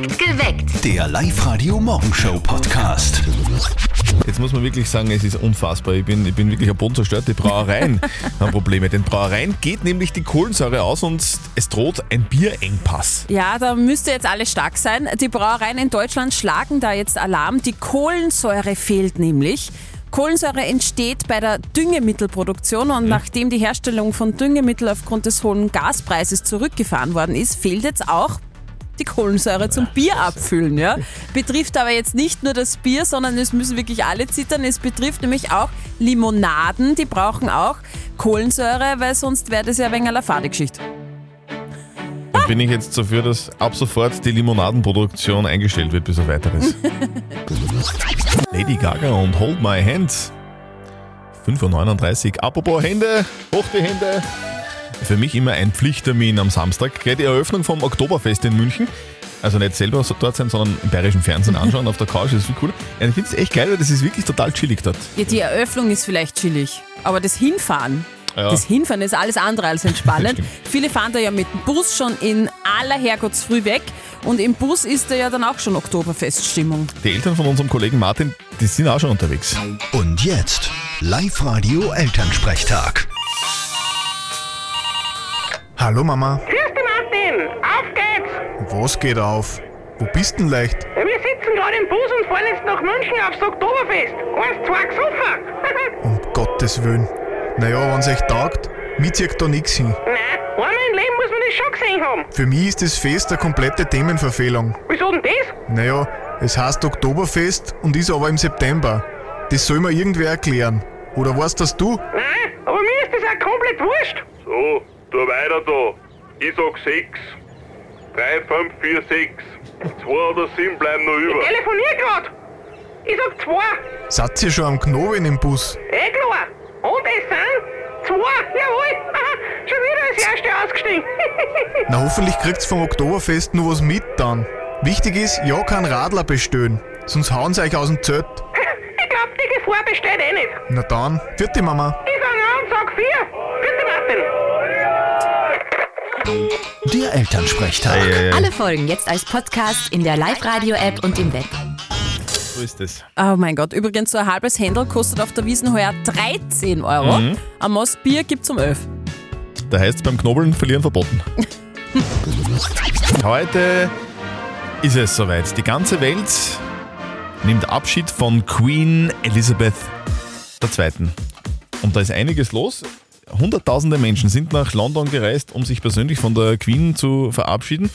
Geweckt. Der Live-Radio-Morgenshow-Podcast. Jetzt muss man wirklich sagen, es ist unfassbar. Ich bin, ich bin wirklich am Boden zerstört. Die Brauereien haben Probleme. Den Brauereien geht nämlich die Kohlensäure aus und es droht ein Bierengpass. Ja, da müsste jetzt alles stark sein. Die Brauereien in Deutschland schlagen da jetzt Alarm. Die Kohlensäure fehlt nämlich. Kohlensäure entsteht bei der Düngemittelproduktion und nachdem die Herstellung von Düngemittel aufgrund des hohen Gaspreises zurückgefahren worden ist, fehlt jetzt auch die Kohlensäure zum Bier abfüllen. Ja? Betrifft aber jetzt nicht nur das Bier, sondern es müssen wirklich alle zittern. Es betrifft nämlich auch Limonaden, die brauchen auch Kohlensäure, weil sonst wäre das ja ein wenig eine Fadegeschichte. Dann bin ich jetzt dafür, dass ab sofort die Limonadenproduktion eingestellt wird bis auf weiteres. Lady Gaga und Hold My Hand. 5.39 Uhr. Apropos Hände, hoch die Hände. Für mich immer ein Pflichttermin am Samstag. Gleich die Eröffnung vom Oktoberfest in München. Also nicht selber so dort sein, sondern im bayerischen Fernsehen anschauen auf der Couch, das ist viel cooler. Ja, ich finde es echt geil, weil das ist wirklich total chillig dort. Ja, die Eröffnung ist vielleicht chillig, aber das Hinfahren, Ja. das Hinfahren ist alles andere als entspannend. Viele fahren da ja mit dem Bus schon in aller Herrgottsfrüh weg und im Bus ist da ja dann auch schon Oktoberfeststimmung. Die Eltern von unserem Kollegen Martin, die sind auch schon unterwegs. Und jetzt Live-Radio-Elternsprechtag. Hallo Mama, Grüß dich, Martin. Auf geht's. was geht auf? Wo bist denn leicht? Wir sitzen gerade im Bus und fahren jetzt nach München aufs Oktoberfest. Eins, zwei gesoffen. Um Gottes Willen. Naja, wenn's euch taugt, mir zieht da nix hin. Nein, einmal im Leben muss man das schon gesehen haben. Für mich ist das Fest eine komplette Themenverfehlung. Wieso denn das? Naja, es heißt Oktoberfest und ist aber im September. Das soll mir irgendwer erklären. Oder weißt das du? Nein, aber mir ist das auch komplett wurscht. So, tu weiter da. Ich sag 6. 3, 5, 4, 6. 2 oder 7 bleiben noch über. Telefonier grad. Ich sag zwei. Seid ihr schon am Knoben im Bus? Eh klar. Und es sind zwei. Jawohl. schon wieder als Erste ausgestiegen. Na hoffentlich kriegt's vom Oktoberfest nur was mit dann. Wichtig ist, ja kein Radler bestellen, sonst hauen sie euch aus dem Zelt. ich glaub, die Gefahr besteht eh nicht. Na dann, vierte Mama. Ich fang an und sag vier. Bitte, Martin. Der Elternsprechtag. Alle Folgen jetzt als Podcast in der Live-Radio-App und im Web. So ist es. Oh mein Gott, übrigens so ein halbes Händel kostet auf der Wiesen heuer 13 Euro. Mhm. Ein Maß Bier gibt's um 11. Da heißt beim Knobeln verlieren verboten. Heute ist es soweit. Die ganze Welt nimmt Abschied von Queen Elizabeth II. Und da ist einiges los. Hunderttausende Menschen sind nach London gereist, um sich persönlich von der Queen zu verabschieden.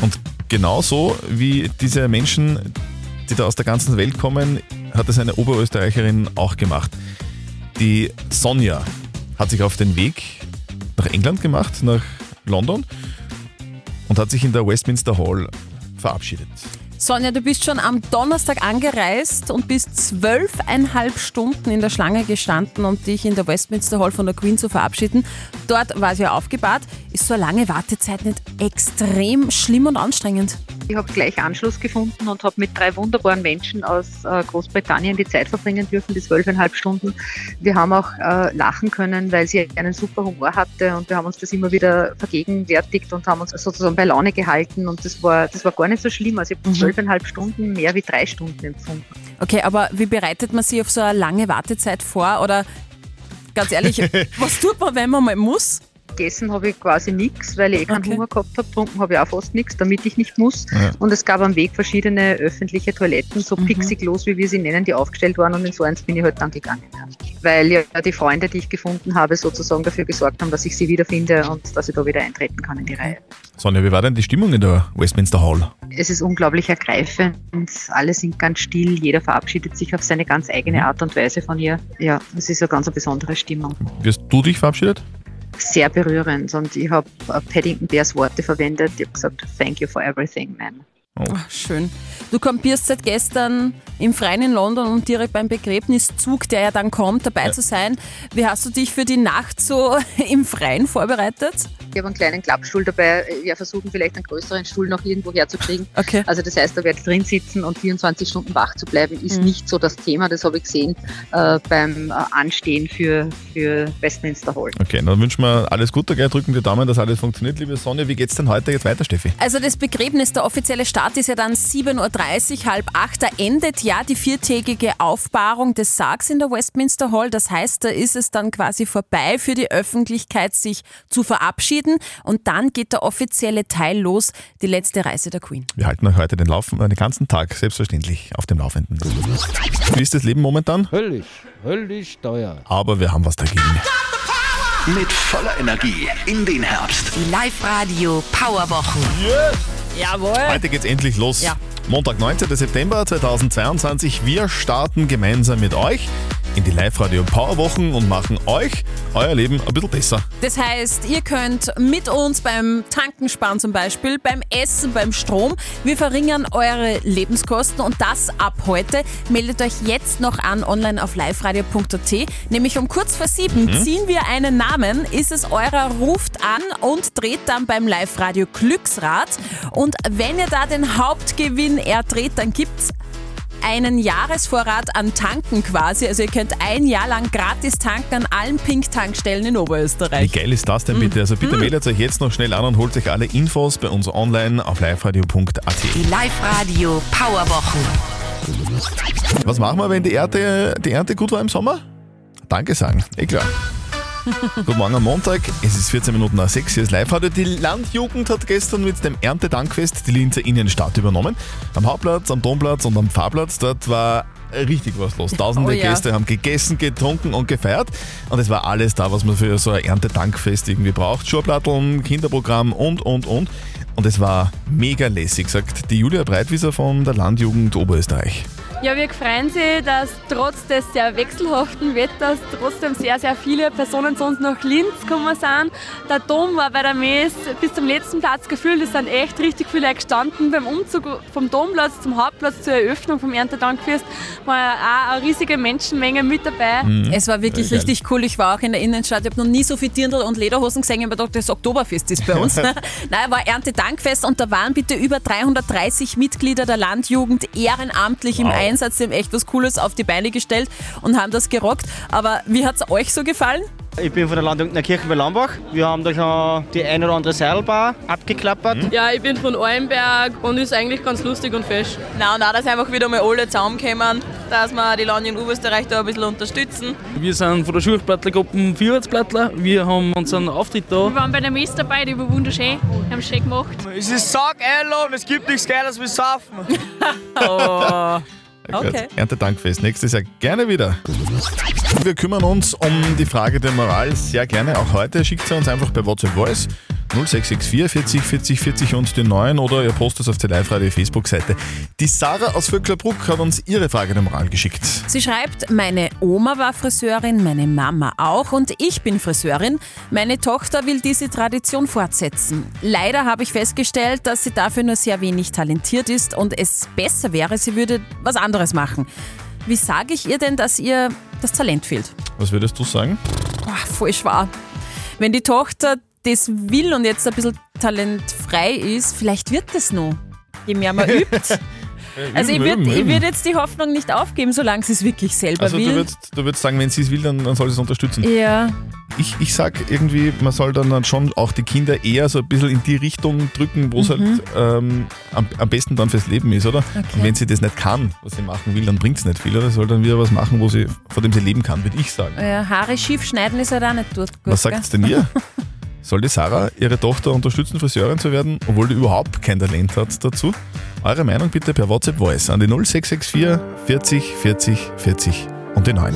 Und genauso wie diese Menschen, die da aus der ganzen Welt kommen, hat es eine Oberösterreicherin auch gemacht. Die Sonja hat sich auf den Weg nach England gemacht, nach London und hat sich in der Westminster Hall verabschiedet. Sonja, du bist schon am Donnerstag angereist und bist zwölfeinhalb Stunden in der Schlange gestanden, um dich in der Westminster Hall von der Queen zu verabschieden. Dort war sie ja aufgebahrt. Ist so eine lange Wartezeit nicht extrem schlimm und anstrengend? Ich habe gleich Anschluss gefunden und habe mit drei wunderbaren Menschen aus äh, Großbritannien die Zeit verbringen dürfen, die zwölfeinhalb Stunden. Wir haben auch äh, lachen können, weil sie einen super Humor hatte und wir haben uns das immer wieder vergegenwärtigt und haben uns sozusagen bei Laune gehalten und das war, das war gar nicht so schlimm. Also ich habe zwölfeinhalb Stunden mehr wie drei Stunden empfunden. Okay, aber wie bereitet man sich auf so eine lange Wartezeit vor? Oder ganz ehrlich, was tut man, wenn man mal muss? Gegessen habe ich quasi nichts, weil ich eh keinen Okay. Hunger gehabt habe. Trunken habe ich auch fast nichts, damit ich nicht muss. Ja. Und es gab am Weg verschiedene öffentliche Toiletten, so pixiglos, wie wir sie nennen, die aufgestellt waren. Und in so eins bin ich halt dann gegangen. Weil ja die Freunde, die ich gefunden habe, sozusagen dafür gesorgt haben, dass ich sie wiederfinde und dass ich da wieder eintreten kann in die Reihe. Sonja, wie war denn die Stimmung in der Westminster Hall? Es ist unglaublich ergreifend. Alle sind ganz still. Jeder verabschiedet sich auf seine ganz eigene Art und Weise von ihr. Ja, es ist eine ganz besondere Stimmung. Wirst du dich verabschiedet? Sehr berührend. Und ich habe äh, Paddington Bears Worte verwendet. Ich habe gesagt, thank you for everything, man. Ach, schön. Du kampierst seit gestern im Freien in London, um direkt beim Begräbniszug, der ja dann kommt, dabei zu sein. Wie hast du dich für die Nacht so im Freien vorbereitet? Ich habe einen kleinen Klappstuhl dabei. Wir versuchen vielleicht einen größeren Stuhl noch irgendwo herzukriegen. Okay. Also das heißt, da werde ich drin sitzen und 24 Stunden wach zu bleiben, ist nicht so das Thema. Das habe ich gesehen äh, beim äh, Anstehen für, für Westminster Hall. Okay, dann wünschen wir alles Gute, gell? drücken die Daumen, dass alles funktioniert. Liebe Sonja, wie geht's denn heute jetzt weiter, Steffi? Also das Begräbnis, der offizielle Start Start ist ja dann 7.30 Uhr, halb acht. Da endet ja die viertägige Aufbahrung des Sargs in der Westminster Hall. Das heißt, da ist es dann quasi vorbei für die Öffentlichkeit, sich zu verabschieden. Und dann geht der offizielle Teil los, die letzte Reise der Queen. Wir halten euch heute den, Lauf, äh, den ganzen Tag selbstverständlich auf dem Laufenden. Wie ist das Leben momentan? Höllisch, höllisch teuer. Aber wir haben was dagegen. Mit voller Energie in den Herbst. Die Live-Radio Powerwochen. Jawohl. Heute geht's endlich los. Ja. Montag, 19. September 2022. Wir starten gemeinsam mit euch in die Live-Radio Powerwochen und machen euch euer Leben ein bisschen besser. Das heißt, ihr könnt mit uns beim Tanken sparen zum Beispiel, beim Essen, beim Strom. Wir verringern eure Lebenskosten und das ab heute. Meldet euch jetzt noch an online auf liveradio.at. Nämlich um kurz vor sieben ziehen wir einen Namen. Ist es eurer, ruft an und dreht dann beim Live-Radio Glücksrad. Und wenn ihr da den Hauptgewinn erdreht, dann gibt's einen Jahresvorrat an Tanken quasi. Also ihr könnt ein Jahr lang gratis tanken an allen Pink-Tankstellen in Wie Oberösterreich. geil ist das denn bitte? Also bitte meldet euch jetzt noch schnell an und holt euch alle Infos bei uns online auf liveradio.at. Die Live-Radio Powerwochen. Was machen wir, wenn die Ernte, die Ernte gut war im Sommer? Danke sagen, eh klar. Guten Morgen am Montag, es ist 14 Minuten nach 6, hier ist live -Radio. Die Landjugend hat gestern mit dem Erntedankfest die Linzer Innenstadt übernommen. Am Hauptplatz, am Domplatz und am Pfarrplatz, dort war richtig was los. Tausende Oh ja. Gäste haben gegessen, getrunken und gefeiert. Und es war alles da, was man für so ein Erntedankfest irgendwie braucht. Schurplatteln, Kinderprogramm und, und, und. Und es war mega lässig, sagt die Julia Breitwieser von der Landjugend Oberösterreich. Ja, wir freuen sich, dass trotz des sehr wechselhaften Wetters trotzdem sehr, sehr viele Personen zu uns nach Linz gekommen sind. Der Dom war bei der Mess bis zum letzten Platz gefüllt. Es sind echt richtig viele gestanden. Beim Umzug vom Domplatz zum Hauptplatz zur Eröffnung vom Erntedankfest war auch eine riesige Menschenmenge mit dabei. Es war wirklich geil. richtig cool. Ich war auch in der Innenstadt. Ich habe noch nie so viel Dirndl und Lederhosen gesehen. Ich habe gedacht, das Oktoberfest ist bei uns. Nein, war Erntedankfest und da waren bitte über 330 Mitglieder der Landjugend ehrenamtlich im Wow. Einsatz. Die haben echt was Cooles auf die Beine gestellt und haben das gerockt. Aber wie hat es euch so gefallen? Ich bin von der Landjugend der Kirche bei Lambach. Wir haben da schon die ein oder andere Seilbar abgeklappert. Ja, ich bin von Eulenberg und ist eigentlich ganz lustig und fesch. Nein, und auch, dass einfach wieder mal alle zusammenkommen, dass wir die Lande in Oberösterreich da ein bisschen unterstützen. Wir sind von der Schulplattlergruppe Vierheitsplattler. Wir haben unseren Auftritt da. Wir waren bei der Mess dabei, die war wunderschön. Haben es schön gemacht. Es ist saugeil und es gibt nichts Geiles wie Saufen. Ja, Okay. Erntedankfest nächstes Jahr gerne wieder. Wir kümmern uns um die Frage der Moral sehr gerne. Auch heute schickt sie uns einfach per WhatsApp Voice 0664 40 40 40 und den neuen oder ihr postet es auf der Live-Radio Facebook-Seite. Die Sarah aus Vöcklerbruck hat uns ihre Frage der Moral geschickt. Sie schreibt, meine Oma war Friseurin, meine Mama auch und ich bin Friseurin. Meine Tochter will diese Tradition fortsetzen. Leider habe ich festgestellt, dass sie dafür nur sehr wenig talentiert ist und es besser wäre, sie würde was anderes machen. Wie sage ich ihr denn, dass ihr das Talent fehlt? Was würdest du sagen? Boah, voll schwer. Wenn die Tochter das will und jetzt ein bisschen talentfrei ist, vielleicht wird das noch. Je mehr man übt. Also ich würde würd jetzt die Hoffnung nicht aufgeben, solange sie es wirklich selber Also du will. würdest, du würdest sagen, wenn sie es will, dann, dann soll sie es unterstützen. ja. Ich, ich sag irgendwie, man soll dann, dann schon auch die Kinder eher so ein bisschen in die Richtung drücken, wo es halt ähm, am, am besten dann fürs Leben ist, oder? Und wenn sie das nicht kann, was sie machen will, dann bringt es nicht viel, oder? Soll dann wieder was machen, wo sie, von dem sie leben kann, würde ich sagen. Ja, Haare schief schneiden ist halt auch nicht gut. was sagt denn ihr? Soll die Sarah ihre Tochter unterstützen, Friseurin zu werden, obwohl die überhaupt kein Talent hat dazu? Eure Meinung bitte per WhatsApp Voice an die 0664 40 40 40 und die 9.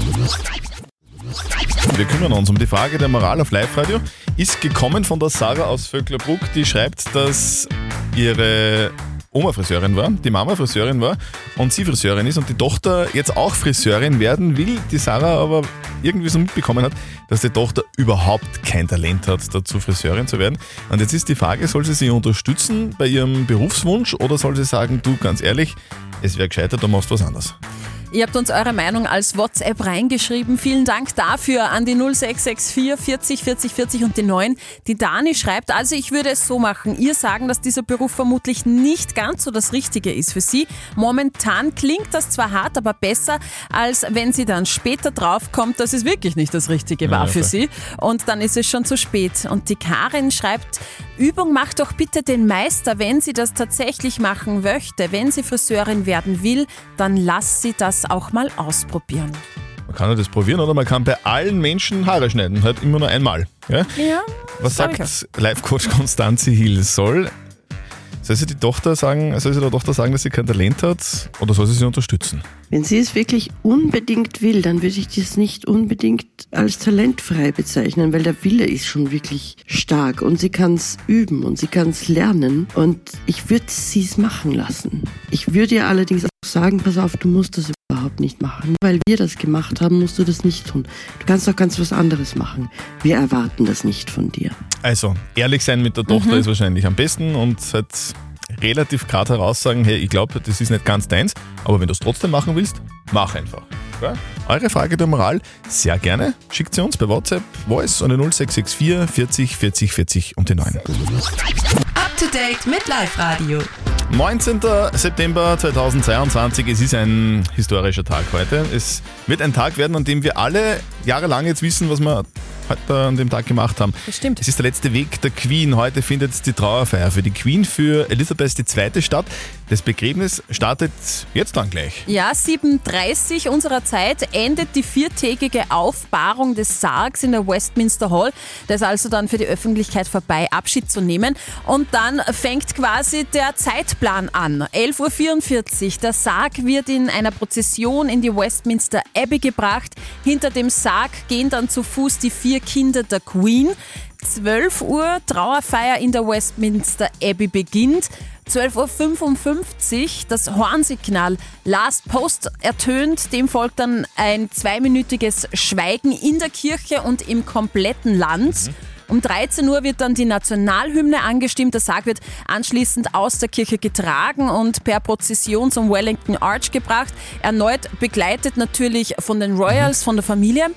Wir kümmern uns um die Frage der Moral auf Live-Radio. Ist gekommen von der Sarah aus Vöcklerbruck, die schreibt, dass ihre Oma Friseurin war, die Mama Friseurin war und sie Friseurin ist und die Tochter jetzt auch Friseurin werden will, die Sarah aber irgendwie so mitbekommen hat, dass die Tochter überhaupt kein Talent hat, dazu Friseurin zu werden. Und jetzt ist die Frage, soll sie sie unterstützen bei ihrem Berufswunsch oder soll sie sagen, du ganz ehrlich, es wäre gescheiter, du machst was anderes? Ihr habt uns eure Meinung als WhatsApp reingeschrieben. Vielen Dank dafür an die 0664 40 40 40 und die 9. Die Dani schreibt, also ich würde es so machen. Ihr sagen, dass dieser Beruf vermutlich nicht ganz so das Richtige ist für Sie. Momentan klingt das zwar hart, aber besser, als wenn sie dann später draufkommt, dass es wirklich nicht das Richtige war Ja, für sie. Und dann ist es schon zu spät. Und die Karin schreibt, Übung macht doch bitte den Meister, wenn sie das tatsächlich machen möchte. Wenn sie Friseurin werden will, dann lass sie das auch mal ausprobieren. Man kann ja das probieren oder man kann bei allen Menschen Haare schneiden, halt immer nur einmal. Ja? Ja, Was sag sagt Life-Coach Konstanze Hill? Soll, soll sie die Tochter sagen, soll sie der Tochter sagen, dass sie kein Talent hat oder soll sie sie unterstützen? Wenn sie es wirklich unbedingt will, dann würde ich das nicht unbedingt als talentfrei bezeichnen, weil der Wille ist schon wirklich stark und sie kann es üben und sie kann es lernen und ich würde sie es machen lassen. Ich würde ihr allerdings auch sagen, pass auf, du musst das nicht machen. Weil wir das gemacht haben, musst du das nicht tun. Du kannst doch ganz was anderes machen. Wir erwarten das nicht von dir. Also, ehrlich sein mit der Tochter Mhm. ist wahrscheinlich am besten und halt relativ gerade heraus sagen, hey, ich glaube, das ist nicht ganz deins, aber wenn du es trotzdem machen willst, mach einfach. Ja? Eure Frage der Moral, sehr gerne. Schickt sie uns per WhatsApp, Voice an die 0664 40 40 40 und die 9. To date mit Live Radio. 19. September 2022, es ist ein historischer Tag heute. Es wird ein Tag werden, an dem wir alle jahrelang jetzt wissen, was wir heute an dem Tag gemacht haben. Das stimmt. Es ist der letzte Weg der Queen. Heute findet die Trauerfeier für die Queen für Elisabeth II. statt. Das Begräbnis startet jetzt dann gleich. Ja, 7.30 unserer Zeit endet die viertägige Aufbahrung des Sargs in der Westminster Hall. Das ist also dann für die Öffentlichkeit vorbei, Abschied zu nehmen. Und dann fängt quasi der Zeitplan an. 11.44 Uhr. Der Sarg wird in einer Prozession in die Westminster Abbey gebracht. Hinter dem Sarg gehen dann zu Fuß die vier Kinder der Queen. 12 Uhr Trauerfeier in der Westminster Abbey beginnt. 12.55 Uhr das Hornsignal Last Post ertönt. Dem folgt dann ein zweiminütiges Schweigen in der Kirche und im kompletten Land. Um 13 Uhr wird dann die Nationalhymne angestimmt. Der Sarg wird anschließend aus der Kirche getragen und per Prozession zum Wellington Arch gebracht. Erneut begleitet natürlich von den Royals, von der Familie.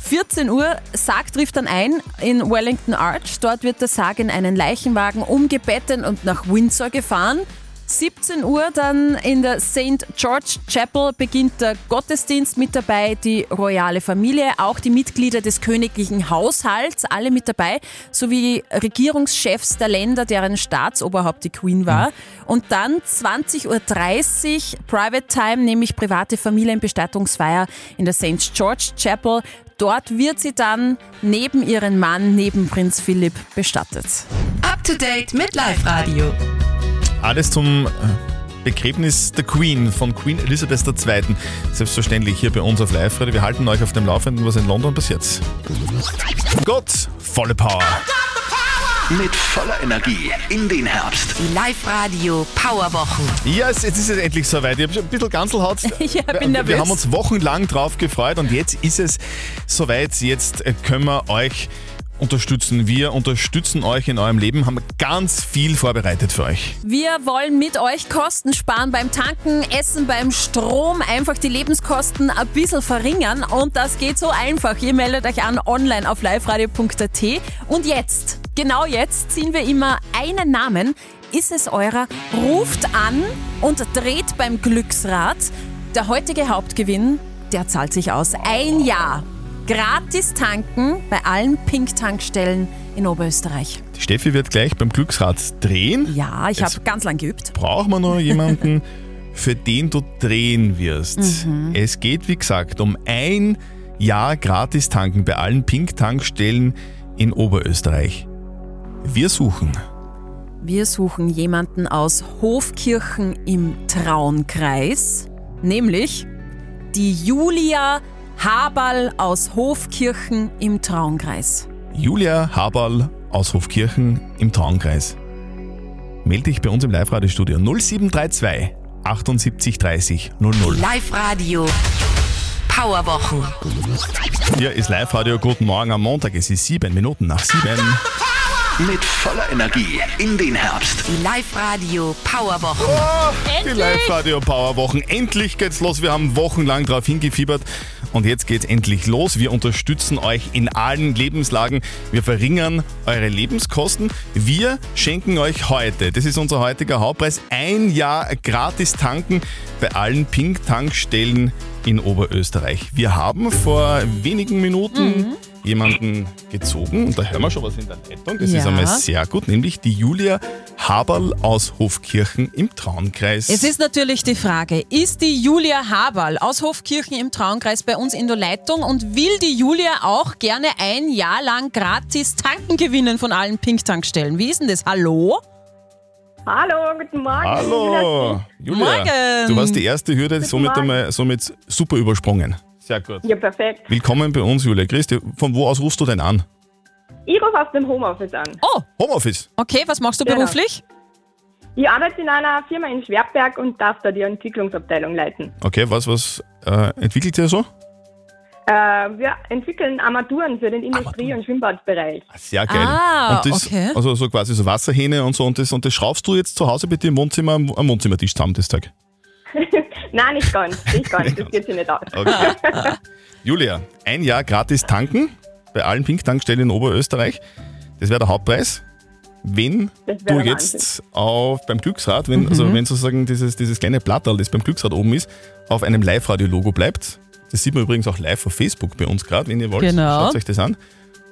14 Uhr, Sarg trifft dann ein in Wellington Arch. Dort wird der Sarg in einen Leichenwagen umgebettet und nach Windsor gefahren. 17 Uhr dann in der St. George Chapel beginnt der Gottesdienst mit dabei, die royale Familie, auch die Mitglieder des königlichen Haushalts, alle mit dabei, sowie Regierungschefs der Länder, deren Staatsoberhaupt die Queen war. Und dann 20.30 Uhr Private Time, nämlich private Familienbestattungsfeier in der St. George Chapel. Dort wird sie dann neben ihren Mann, neben Prinz Philipp, bestattet. Up to date mit Live Radio. Alles zum äh, Begräbnis der Queen von Queen Elizabeth II. Selbstverständlich hier bei uns auf Live. Wir halten euch auf dem Laufenden, was in London passiert. Gott, volle Power. Mit voller Energie in den Herbst. Die Live Radio Powerwochen. Ja, es- jetzt ist es endlich soweit. Ich habe schon ein bisschen Ganzelhaut. Ja, bin wir, nervös. wir haben uns wochenlang drauf gefreut und jetzt ist es soweit. Jetzt können wir euch unterstützen. Wir unterstützen euch in eurem Leben, haben ganz viel vorbereitet für euch. Wir wollen mit euch Kosten sparen beim Tanken, Essen, beim Strom, einfach die Lebenskosten ein bisschen verringern und das geht so einfach. Ihr meldet euch an online auf liveradio.at und jetzt, genau jetzt, ziehen wir immer einen Namen. Ist es eurer? Ruft an und dreht beim Glücksrad. Der heutige Hauptgewinn, der zahlt sich aus. Ein Jahr gratis tanken bei allen Pink-Tankstellen in Oberösterreich. Die Steffi wird gleich beim Glücksrad drehen. Ja, ich habe ganz lang geübt. brauchen wir noch jemanden, für den du drehen wirst. Mhm. Es geht, wie gesagt, um ein Jahr gratis tanken bei allen Pink-Tankstellen in Oberösterreich. Wir suchen. Wir suchen jemanden aus Hofkirchen im Traunkreis, nämlich die Julia Haberl aus Hofkirchen im Traunkreis. Julia Haberl aus Hofkirchen im Traunkreis. Melde dich bei uns im Live-Radio-Studio 0732 78 30 00. Live Radio Powerwochen. Hier ist Live-Radio. Guten Morgen am Montag. Es ist sieben Minuten nach sieben. Mit voller Energie in den Herbst. Die Live-Radio Powerwochen. Die Live-Radio Powerwochen. Endlich geht's los. Wir haben wochenlang darauf hingefiebert. Und jetzt geht's endlich los. Wir unterstützen euch in allen Lebenslagen. Wir verringern eure Lebenskosten. Wir schenken euch heute, das ist unser heutiger Hauptpreis, ein Jahr gratis tanken bei allen Pink-Tankstellen in Oberösterreich. Wir haben vor wenigen Minuten jemanden gezogen und da hören wir schon was in der Leitung. Das ist Ja. einmal sehr gut, nämlich die Julia Haberl aus Hofkirchen im Traunkreis. Es ist natürlich die Frage, ist die Julia Haberl aus Hofkirchen im Traunkreis bei uns in der Leitung und will die Julia auch gerne ein Jahr lang gratis tanken gewinnen von allen Pink-Tankstellen? Wie ist denn das? Hallo? Hallo, guten Morgen. Hallo, Julia. Morgen. Du hast die erste Hürde somit, Morgen. einmal, somit super übersprungen. Sehr gut. Ja, perfekt. Willkommen bei uns, Julia. Christi, von wo aus rufst du denn an? Ich rufe aus dem Homeoffice an. Oh, Homeoffice. okay, was machst du Genau. beruflich? Ich arbeite in einer Firma in Schwerberg und darf da die Entwicklungsabteilung leiten. Okay, was, was äh, entwickelt ihr so? Äh, wir entwickeln Armaturen für den Industrie- und Schwimmbadbereich. Sehr geil. Ah, und das, okay. Also so quasi so Wasserhähne und so und das, und das schraubst du jetzt zu Hause bei dir im Wohnzimmer am am Wohnzimmertisch zusammen das Tag. Nein, nicht ganz, nicht ganz, das geht sich nicht aus. Okay. Julia, ein Jahr gratis tanken bei allen Pink-Tankstellen in Oberösterreich. Das wäre der Hauptpreis. Wenn du jetzt auf, beim Glücksrad, wenn, also wenn sozusagen dieses, dieses kleine Blatterl, das beim Glücksrad oben ist, auf einem Live-Radio-Logo bleibt, das sieht man übrigens auch live auf Facebook bei uns gerade, wenn ihr wollt, Genau. schaut euch das an.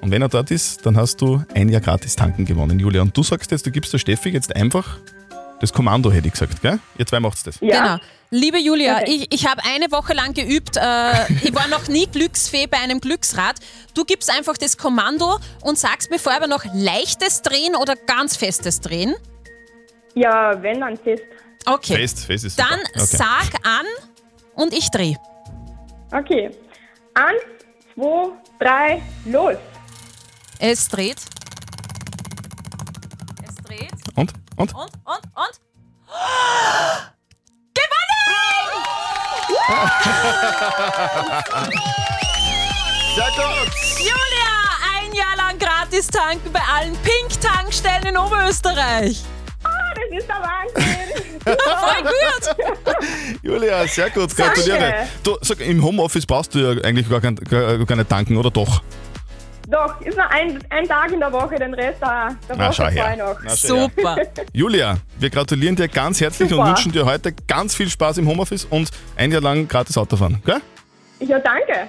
Und wenn er dort ist, dann hast du ein Jahr gratis tanken gewonnen, Julia. Und du sagst jetzt, du gibst der Steffi jetzt einfach das Kommando, hätte ich gesagt, gell? Ihr zwei macht's das. Genau. Liebe Julia, Okay. ich, ich habe eine Woche lang geübt. Äh, ich war noch nie Glücksfee bei einem Glücksrad. Du gibst einfach das Kommando und sagst mir vorher noch leichtes Drehen oder ganz festes Drehen. Ja, wenn dann fest. Okay. Fest, fest ist. Dann okay. sag an und ich drehe. Okay. Eins, zwei, drei, los. Es dreht. Und? Und? Und, und, und. Sehr gut! Julia, ein Jahr lang gratis tanken bei allen Pink-Tankstellen in Oberösterreich. Ah, das ist der Wahnsinn. Voll gut. Julia, sehr gut, gratuliere. Du, sag, im Homeoffice brauchst du ja eigentlich gar, kein, gar, gar nicht tanken, oder doch? Doch, ist nur ein, ein Tag in der Woche, den Rest der, der Na, Woche schau her. noch. Na. Super. Julia, wir gratulieren dir ganz herzlich und Super. wünschen dir heute ganz viel Spaß im Homeoffice und ein Jahr lang gratis Autofahren. Gell? Ja, danke.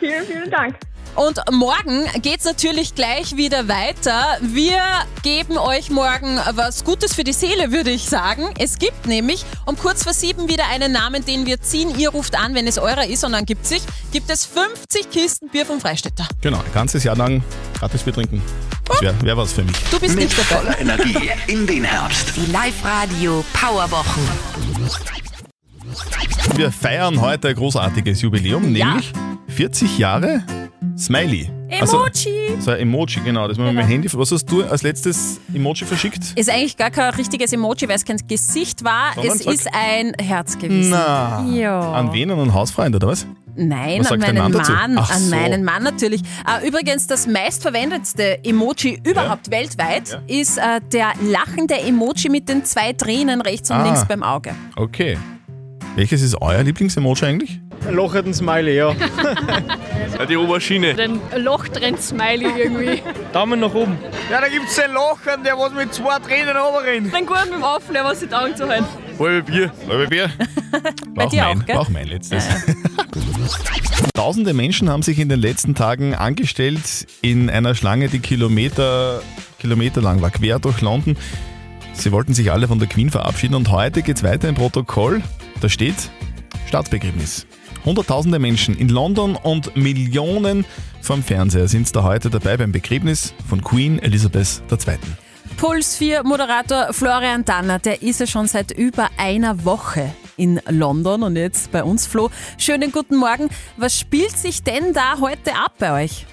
Vielen, vielen Dank. Und morgen geht's natürlich gleich wieder weiter. Wir geben euch morgen was Gutes für die Seele, würde ich sagen. Es gibt nämlich um kurz vor sieben wieder einen Namen, den wir ziehen. Ihr ruft an, wenn es eurer ist und dann gibt sich, gibt es 50 Kisten Bier vom Freistädter. Genau, ein ganzes Jahr lang gratis Bier trinken. Das wäre wär was für mich. Du bist Mit nicht dabei. voller Energie in den Herbst. Die Live-Radio Powerwochen. Wir feiern heute ein großartiges Jubiläum, Ja. nämlich 40 Jahre Smiley. Also, Emoji. so ein Emoji, genau. Das war mit dem Handy. Was hast du als letztes Emoji verschickt? Ist eigentlich gar kein richtiges Emoji, weil es kein Gesicht war. Sondern es sag- ist ein Herz gewesen. Na. Ja. An wen? An einen Hausfreund, oder was? Nein, Was an meinen Mann? Mann. An so. meinen Mann natürlich. Äh, übrigens, das meistverwendetste Emoji überhaupt weltweit Ja. ist äh, der lachende Emoji mit den zwei Tränen rechts und Ah. links beim Auge. Okay. Welches ist euer Lieblingsemoji eigentlich? Ein locherten Smiley, ja. Die Oberschiene. Den Lochtrennt-Smiley irgendwie. Daumen nach oben. Ja, da gibt's den Lochern, der was mit zwei Tränen runterrennt. Den guten mit dem Offen, der was die Augen zu halten. Halbe Bier. Halbe Bier. Bei dir mein, auch, gell? Auch mein letztes. Tausende Menschen haben sich in den letzten Tagen angestellt in einer Schlange, die Kilometer, Kilometer lang war, quer durch London. Sie wollten sich alle von der Queen verabschieden und heute geht es weiter im Protokoll. Da steht Staatsbegräbnis. Hunderttausende Menschen in London und Millionen vom Fernseher sind da heute dabei beim Begräbnis von Queen Elizabeth II. Puls 4 Moderator Florian Danner, der ist ja schon seit über einer Woche in London und jetzt bei uns, Flo. Schönen guten Morgen. Was spielt sich denn da heute ab bei euch?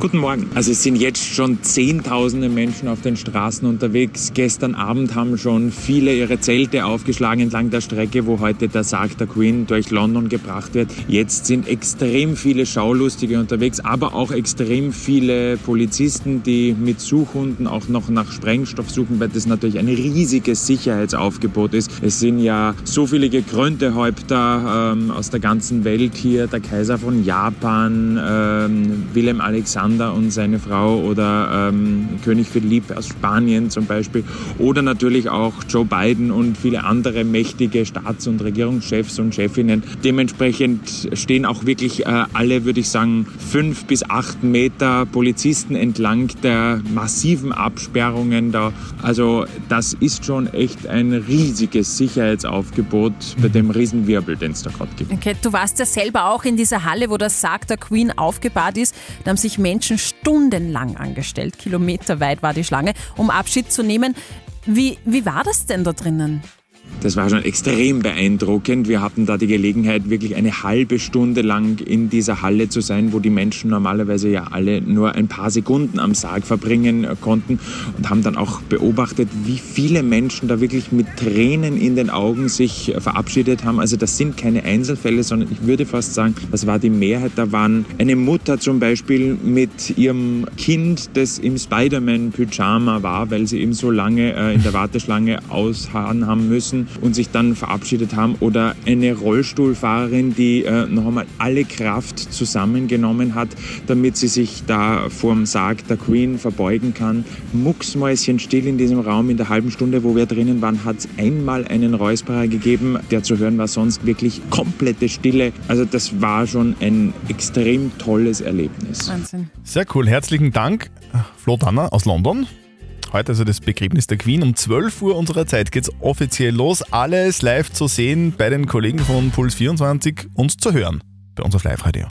Guten Morgen. Also es sind jetzt schon Zehntausende Menschen auf den Straßen unterwegs. Gestern Abend haben schon viele ihre Zelte aufgeschlagen entlang der Strecke, wo heute der Sarg der Queen durch London gebracht wird. Jetzt sind extrem viele Schaulustige unterwegs, aber auch extrem viele Polizisten, die mit Suchhunden auch noch nach Sprengstoff suchen, weil das natürlich ein riesiges Sicherheitsaufgebot ist. Es sind ja so viele gekrönte Häupter ähm, aus der ganzen Welt hier, der Kaiser von Japan, ähm, Willem Alexander und seine Frau oder ähm, König Philipp aus Spanien zum Beispiel oder natürlich auch Joe Biden und viele andere mächtige Staats- und Regierungschefs und Chefinnen. Dementsprechend stehen auch wirklich äh, alle, würde ich sagen, fünf bis acht Meter Polizisten entlang der massiven Absperrungen da. Also das ist schon echt ein riesiges Sicherheitsaufgebot bei dem Riesenwirbel, den es da gerade gibt. Okay, du warst ja selber auch in dieser Halle, wo das Sarg der Queen aufgebahrt ist. Da haben sich Menschen stundenlang angestellt, kilometerweit war die Schlange, um Abschied zu nehmen. Wie, wie war das denn da drinnen? Das war schon extrem beeindruckend. Wir hatten da die Gelegenheit, wirklich eine halbe Stunde lang in dieser Halle zu sein, wo die Menschen normalerweise ja alle nur ein paar Sekunden am Sarg verbringen äh, konnten und haben dann auch beobachtet, wie viele Menschen da wirklich mit Tränen in den Augen sich äh, verabschiedet haben. Also das sind keine Einzelfälle, sondern ich würde fast sagen, das war die Mehrheit. Da waren eine Mutter zum Beispiel mit ihrem Kind, das im Spider-Man-Pyjama war, weil sie eben so lange äh, in der Warteschlange ausharren haben müssen und sich dann verabschiedet haben. Oder eine Rollstuhlfahrerin, die äh, noch einmal alle Kraft zusammengenommen hat, damit sie sich da vorm Sarg der Queen verbeugen kann. Mucksmäuschen still in diesem Raum. In der halben Stunde, wo wir drinnen waren, hat es einmal einen Räusperer gegeben. Der zu hören war sonst wirklich komplette Stille. Also das war schon ein extrem tolles Erlebnis. Wahnsinn. Sehr cool. Herzlichen Dank, Flo Danner aus London. Heute also das Begräbnis der Queen. Um 12 Uhr unserer Zeit geht's offiziell los. Alles live zu sehen bei den Kollegen von Puls 24 und zu hören bei uns auf Live-Radio.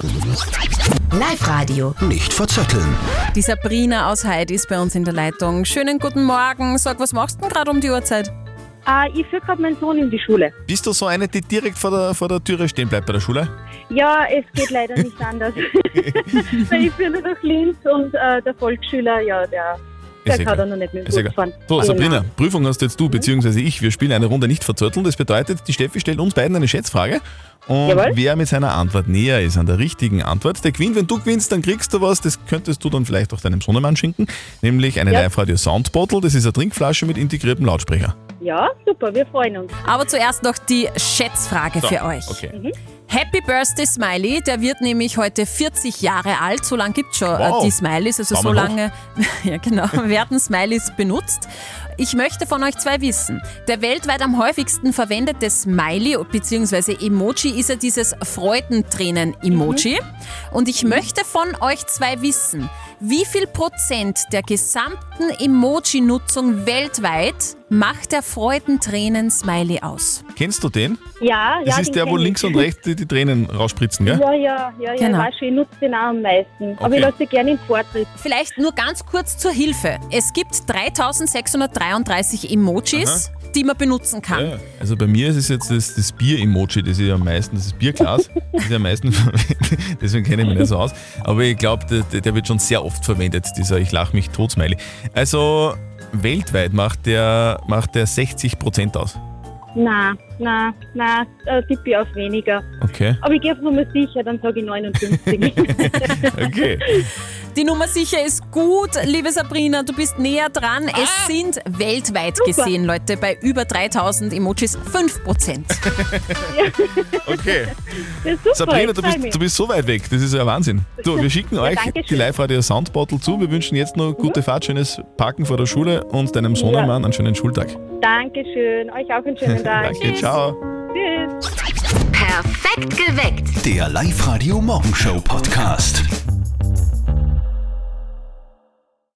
Live-Radio. Nicht verzetteln. Die Sabrina aus Heid ist bei uns in der Leitung. Schönen guten Morgen. Sag, was machst du denn gerade um die Uhrzeit? Äh, ich führe gerade meinen Sohn in die Schule. Bist du so eine, die direkt vor der, vor der Türe stehen bleibt bei der Schule? Ja, es geht leider nicht anders. Ich führe nur nach Linz und äh, der Volksschüler, ja, der Ist egal. da noch nicht mit Ist egal. fahren. So, Genau. Sabrina, Prüfung hast jetzt du bzw. ich. Wir spielen eine Runde nicht verzötteln. Das bedeutet, die Steffi stellt uns beiden eine Schätzfrage. Und Jawohl. wer mit seiner Antwort näher ist an der richtigen Antwort, der gewinnt. Wenn du gewinnst, dann kriegst du was. Das könntest du dann vielleicht auch deinem Sohnemann schenken. Nämlich eine Ja. Live-Radio Soundbottle. Das ist eine Trinkflasche mit integriertem Lautsprecher. Ja, super, wir freuen uns. Aber zuerst noch die Schätzfrage So, für euch. okay. Mhm. Happy Birthday Smiley, der wird nämlich heute 40 Jahre alt. So lange gibt es schon Wow. äh, die Smileys. Also so Daumen hoch. lange ja, genau, werden Smileys benutzt. Ich möchte von euch zwei wissen. Der weltweit am häufigsten verwendete Smiley bzw. Emoji ist ja dieses Freudentränen-Emoji. Und ich möchte von euch zwei wissen, wie viel Prozent der gesamten Emoji-Nutzung weltweit macht der Freudentränen-Smiley aus? Kennst du den? Ja, ja. Das ist den der, wo kenn ich. links und rechts die, die Tränen rausspritzen, gell? Ja, ja, ja, ja, Genau. ich weiß schon, ich nutze den auch am meisten. Aber Okay. ich lasse gerne im Vortritt. Vielleicht nur ganz kurz zur Hilfe. Es gibt 3633 Emojis, die man benutzen kann. Ja, also bei mir ist es jetzt das, das Bier-Emoji, das ich am meisten, das ist Bierglas, das ich am meisten verwende. Deswegen kenne ich mich nicht so aus. Aber ich glaube, der, der wird schon sehr oft verwendet, dieser Ich lach mich tot Smiley. Also weltweit macht der, macht der 60% aus. Nein, nein, nein, äh, tippe ich auf weniger. Okay. Aber ich gehe auf Nummer sicher, dann sage ich 59. Okay. Die Nummer sicher ist gut, liebe Sabrina, du bist näher dran. Es sind weltweit gesehen, Leute, bei über 3000 Emojis 5%. Okay. Ja, super, Sabrina, du bist, du bist so weit weg. Das ist ja Wahnsinn. Du, wir schicken euch danke die. Live-Radio Soundbottle zu. Wir wünschen jetzt noch gute Fahrt, schönes Parken vor der Schule und deinem Sohnemann einen schönen Schultag. Dankeschön, euch auch einen schönen Tag. Danke, ciao. Tschüss. Perfekt geweckt. Der Live-Radio Morgenshow Podcast.